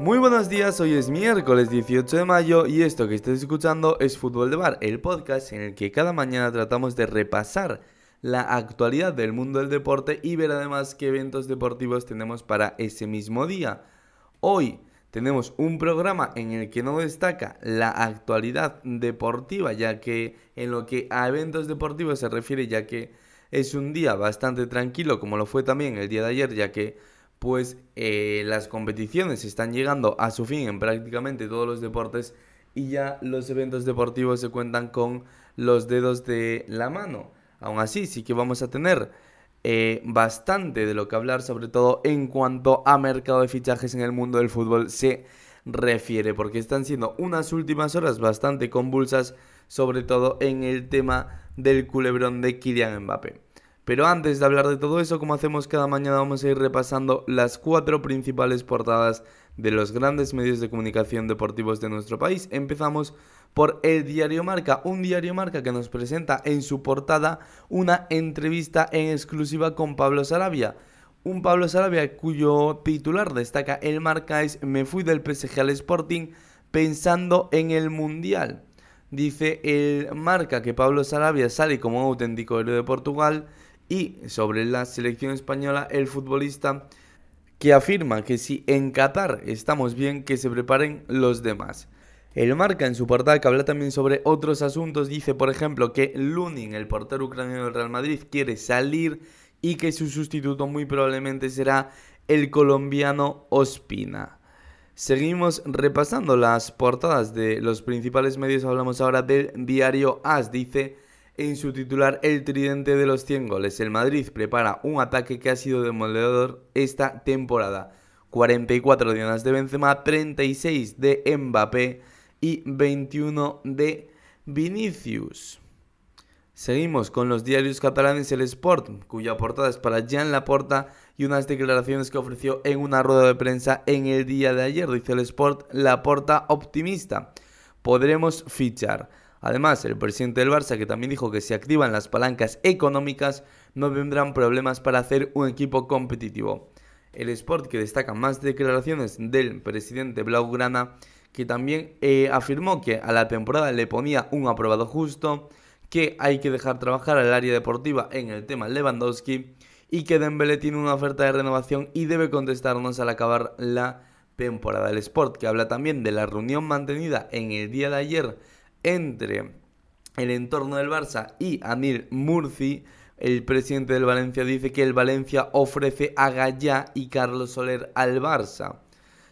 Muy buenos días, hoy es miércoles 18 de mayo y esto que estáis escuchando es Fútbol de Bar, el podcast en el que cada mañana tratamos de repasar la actualidad del mundo del deporte y ver además qué eventos deportivos tenemos para ese mismo día. Hoy tenemos un programa en el que no destaca la actualidad deportiva, ya que en lo que a eventos deportivos se refiere, ya que es un día bastante tranquilo, como lo fue también el día de ayer, ya que pues eh, las competiciones están llegando a su fin en prácticamente todos los deportes y ya los eventos deportivos se cuentan con los dedos de la mano. Aún así, sí que vamos a tener eh, bastante de lo que hablar, sobre todo en cuanto a mercado de fichajes en el mundo del fútbol se refiere, porque están siendo unas últimas horas bastante convulsas, sobre todo en el tema del culebrón de Kylian Mbappé. Pero antes de hablar de todo eso, como hacemos cada mañana, vamos a ir repasando las cuatro principales portadas de los grandes medios de comunicación deportivos de nuestro país. Empezamos por el diario Marca, un diario Marca que nos presenta en su portada una entrevista en exclusiva con Pablo Sarabia. Un Pablo Sarabia cuyo titular destaca el Marca es Me fui del PSG al Sporting pensando en el Mundial. Dice el Marca que Pablo Sarabia sale como auténtico héroe de Portugal y sobre la selección española, el futbolista que afirma que si en Qatar estamos bien, que se preparen los demás. El marca en su portada que habla también sobre otros asuntos, dice por ejemplo que Lunin, el portero ucraniano del Real Madrid, quiere salir y que su sustituto muy probablemente será el colombiano Ospina. Seguimos repasando las portadas de los principales medios, hablamos ahora del diario AS, dice en su titular El tridente de los 100 goles. El Madrid prepara un ataque que ha sido demoledor esta temporada. 44 dianas de Benzema, 36 de Mbappé y 21 de Vinicius. Seguimos con los diarios catalanes El Sport, cuya portada es para Jean Laporta y unas declaraciones que ofreció en una rueda de prensa en el día de ayer. Dice el Sport, Laporta optimista. Podremos fichar. Además, el presidente del Barça, que también dijo que si activan las palancas económicas, no vendrán problemas para hacer un equipo competitivo. El Sport, que destaca más declaraciones del presidente Blaugrana, que también eh, afirmó que a la temporada le ponía un aprobado justo, que hay que dejar trabajar al área deportiva en el tema Lewandowski y que Dembélé tiene una oferta de renovación y debe contestarnos al acabar la temporada. El Sport, que habla también de la reunión mantenida en el día de ayer entre el entorno del Barça y Anil Murci, el presidente del Valencia dice que el Valencia ofrece a Gallá y Carlos Soler al Barça.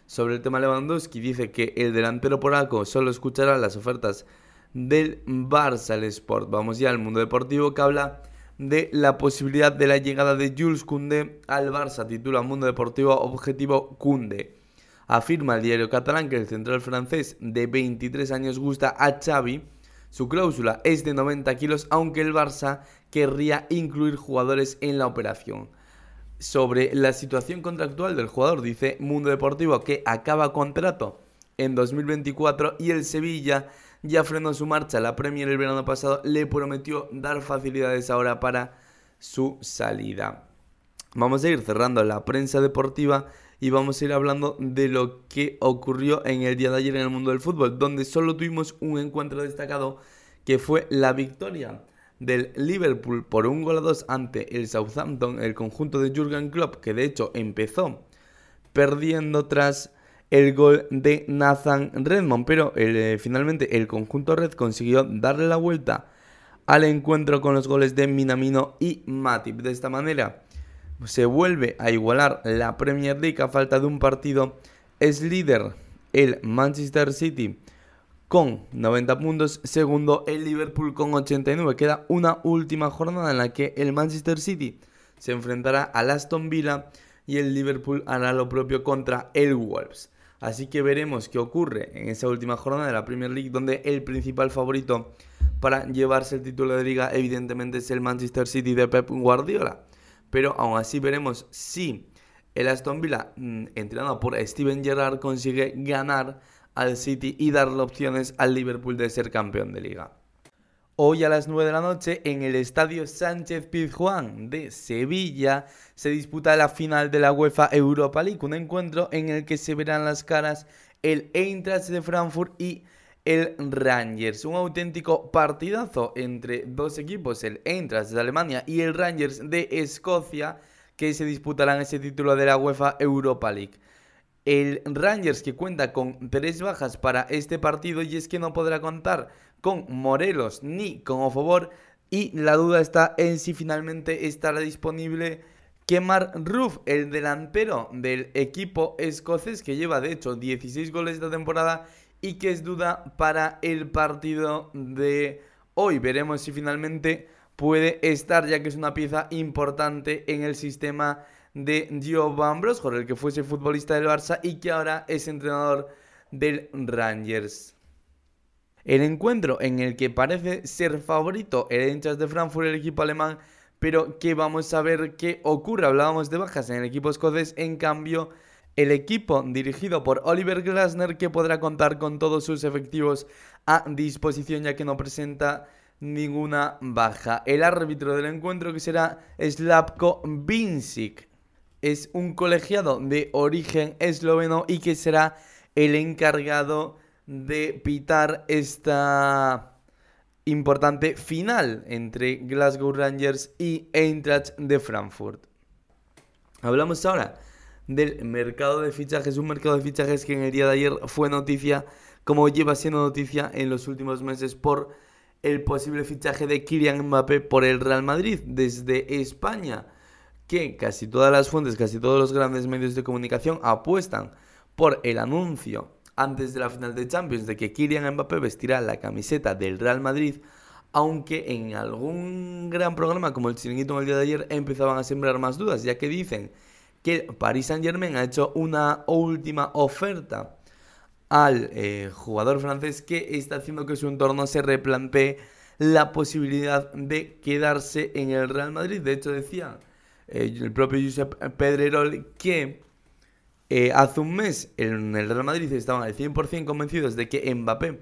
Sobre el tema Lewandowski dice que el delantero polaco solo escuchará las ofertas del Barça al Sport. Vamos ya al mundo deportivo que habla de la posibilidad de la llegada de Jules Koundé al Barça. Titula Mundo Deportivo Objetivo Koundé. Afirma el diario catalán que el central francés de 23 años gusta a Xavi. Su cláusula es de 90 kilos, aunque el Barça querría incluir jugadores en la operación. Sobre la situación contractual del jugador, dice Mundo Deportivo que acaba contrato en 2024 y el Sevilla ya frenó su marcha. La Premier el verano pasado le prometió dar facilidades ahora para su salida. Vamos a ir cerrando la prensa deportiva y vamos a ir hablando de lo que ocurrió en el día de ayer en el mundo del fútbol, donde solo tuvimos un encuentro destacado que fue la victoria del Liverpool por un gol a dos ante el Southampton, el conjunto de Jurgen Klopp, que de hecho empezó perdiendo tras el gol de Nathan Redmond, pero eh, finalmente el conjunto red consiguió darle la vuelta al encuentro con los goles de Minamino y Matip. De esta manera, se vuelve a igualar la Premier League a falta de un partido. Es líder el Manchester City con 90 puntos, segundo el Liverpool con 89. Queda una última jornada en la que el Manchester City se enfrentará al Aston Villa y el Liverpool hará lo propio contra el Wolves. Así que veremos qué ocurre en esa última jornada de la Premier League donde el principal favorito para llevarse el título de liga evidentemente es el Manchester City de Pep Guardiola pero aún así veremos si el Aston Villa, mm, entrenado por Steven Gerrard, consigue ganar al City y darle opciones al Liverpool de ser campeón de liga. Hoy a las 9 de la noche en el Estadio Sánchez Pizjuán de Sevilla se disputa la final de la UEFA Europa League, un encuentro en el que se verán las caras el Eintracht de Frankfurt y el Rangers. Un auténtico partidazo entre dos equipos, el Eintracht de Alemania y el Rangers de Escocia, que se disputarán ese título de la UEFA Europa League. El Rangers que cuenta con tres bajas para este partido y es que no podrá contar con Morelos ni con Ofobor y la duda está en si finalmente estará disponible Kemar Ruff, el delantero del equipo escocés que lleva de hecho 16 goles esta temporada y que es duda para el partido de hoy. Veremos si finalmente puede estar ya que es una pieza importante en el sistema de Gio Van el que fuese futbolista del Barça y que ahora es entrenador del Rangers. El encuentro en el que parece ser favorito el hinchas de Frankfurt, el equipo alemán, pero que vamos a ver qué ocurre. Hablábamos de bajas en el equipo escocés, en cambio, el equipo dirigido por Oliver Glasner, que podrá contar con todos sus efectivos a disposición, ya que no presenta ninguna baja. El árbitro del encuentro que será Slavko Vincic. Es un colegiado de origen esloveno y que será el encargado de pitar esta importante final entre Glasgow Rangers y Eintracht de Frankfurt. Hablamos ahora del mercado de fichajes, un mercado de fichajes que en el día de ayer fue noticia, como lleva siendo noticia en los últimos meses por el posible fichaje de Kylian Mbappé por el Real Madrid desde España, que casi todas las fuentes, casi todos los grandes medios de comunicación apuestan por el anuncio antes de la final de Champions de que Kylian Mbappé vestirá la camiseta del Real Madrid, aunque en algún gran programa como el Chiringuito en el día de ayer empezaban a sembrar más dudas, ya que dicen que Paris Saint Germain ha hecho una última oferta al eh, jugador francés que está haciendo que su entorno se replantee la posibilidad de quedarse en el Real Madrid. De hecho, decía eh, el propio Josep Pedrerol que eh, hace un mes en el Real Madrid estaban al 100% convencidos de que Mbappé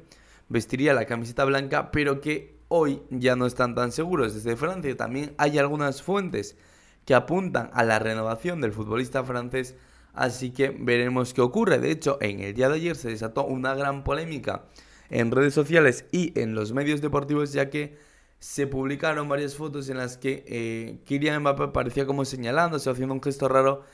vestiría la camiseta blanca, pero que hoy ya no están tan seguros. Desde Francia también hay algunas fuentes que apuntan a la renovación del futbolista francés, así que veremos qué ocurre. De hecho, en el día de ayer se desató una gran polémica en redes sociales y en los medios deportivos, ya que se publicaron varias fotos en las que eh, Kylian Mbappé parecía como señalándose haciendo un gesto raro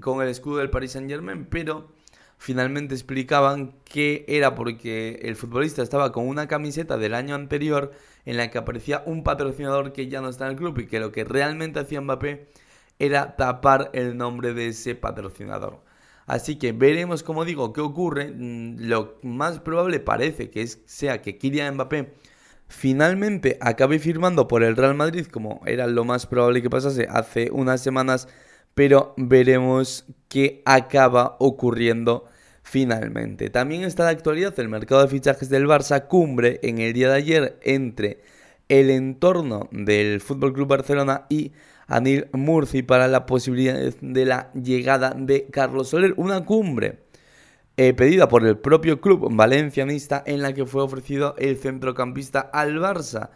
con el escudo del Paris Saint Germain, pero finalmente explicaban que era porque el futbolista estaba con una camiseta del año anterior en la que aparecía un patrocinador que ya no está en el club y que lo que realmente hacía Mbappé era tapar el nombre de ese patrocinador. Así que veremos, como digo, qué ocurre. Mm, lo más probable parece que sea que Kylian Mbappé finalmente acabe firmando por el Real Madrid, como era lo más probable que pasase hace unas semanas pero veremos qué acaba ocurriendo finalmente. También está la actualidad el mercado de fichajes del Barça cumbre en el día de ayer entre el entorno del Fútbol Club Barcelona y Anil Murci para la posibilidad de la llegada de Carlos Soler, una cumbre eh, pedida por el propio club valencianista en la que fue ofrecido el centrocampista al Barça.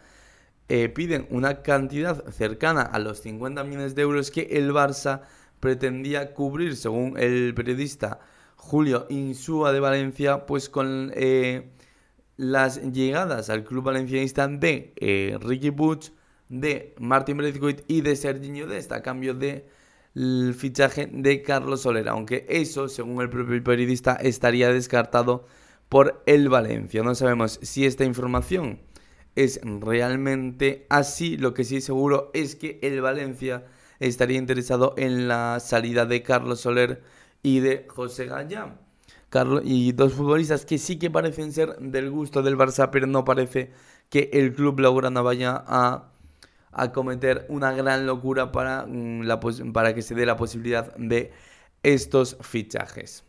Eh, piden una cantidad cercana a los 50 millones de euros que el Barça pretendía cubrir, según el periodista Julio Insúa de Valencia, pues con eh, las llegadas al club valencianista de eh, Ricky Butch, de Martin Braithwaite y de Serginho Dest a cambio de fichaje de Carlos Soler, aunque eso, según el propio periodista, estaría descartado por el Valencia. No sabemos si esta información es realmente así. Lo que sí seguro es que el Valencia estaría interesado en la salida de Carlos Soler y de José Gallá. Carlos, y dos futbolistas que sí que parecen ser del gusto del Barça, pero no parece que el club blaugrana vaya a, a cometer una gran locura para, mm, la, para que se dé la posibilidad de estos fichajes.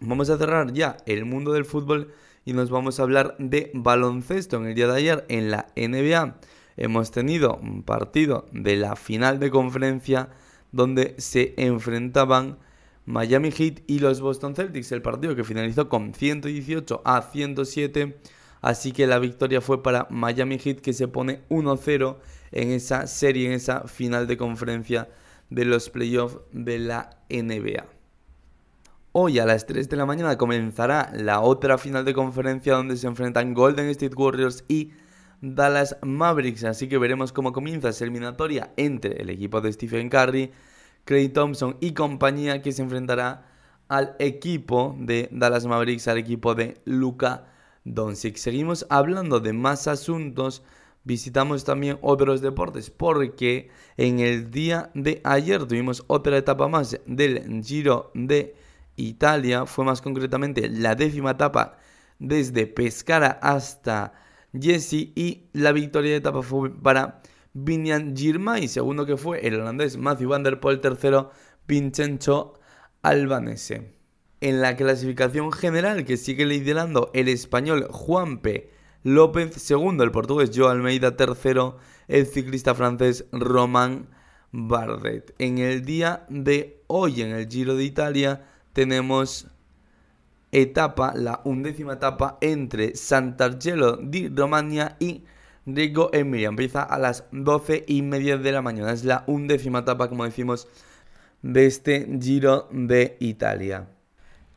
Vamos a cerrar ya el mundo del fútbol y nos vamos a hablar de baloncesto. En el día de ayer en la NBA hemos tenido un partido de la final de conferencia donde se enfrentaban Miami Heat y los Boston Celtics. El partido que finalizó con 118 a 107 Así que la victoria fue para Miami Heat que se pone 1-0 en esa serie, en esa final de conferencia de los playoffs de la NBA. Hoy a las 3 de la mañana comenzará la otra final de conferencia donde se enfrentan Golden State Warriors y Dallas Mavericks. Así que veremos cómo comienza esa eliminatoria entre el equipo de Stephen Curry, Clay Thompson y compañía que se enfrentará al equipo de Dallas Mavericks, al equipo de Luka Doncic. Seguimos hablando de más asuntos. Visitamos también otros deportes porque en el día de ayer tuvimos otra etapa más del Giro de Italia fue más concretamente la décima etapa desde Pescara hasta Jesse y la victoria de etapa fue para Vinian Girmay, segundo que fue el holandés Matthew Van Der Poel, tercero Vincenzo Albanese. En la clasificación general que sigue liderando el español Juanpe López, segundo el portugués Joe Almeida, tercero el ciclista francés Romain Bardet. En el día de hoy en el Giro de Italia tenemos etapa, la undécima etapa entre Sant'Argelo di Romagna y Reggio Emilia. Empieza a las doce y media de la mañana. Es la undécima etapa, como decimos, de este Giro de Italia.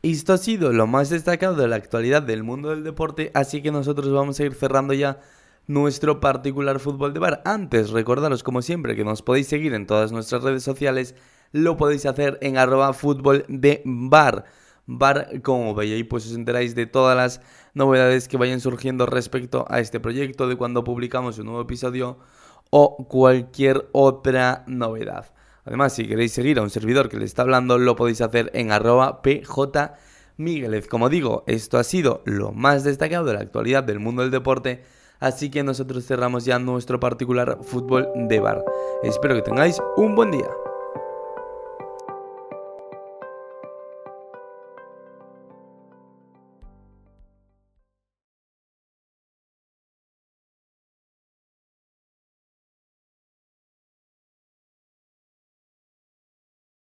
Esto ha sido lo más destacado de la actualidad del mundo del deporte, así que nosotros vamos a ir cerrando ya nuestro particular fútbol de bar. Antes, recordaros como siempre que nos podéis seguir en todas nuestras redes sociales lo podéis hacer en arroba fútbol de bar. Bar, como veis, pues os enteráis de todas las novedades que vayan surgiendo respecto a este proyecto, de cuando publicamos un nuevo episodio o cualquier otra novedad. Además, si queréis seguir a un servidor que le está hablando, lo podéis hacer en arroba pj Como digo, esto ha sido lo más destacado de la actualidad del mundo del deporte, así que nosotros cerramos ya nuestro particular fútbol de bar. Espero que tengáis un buen día.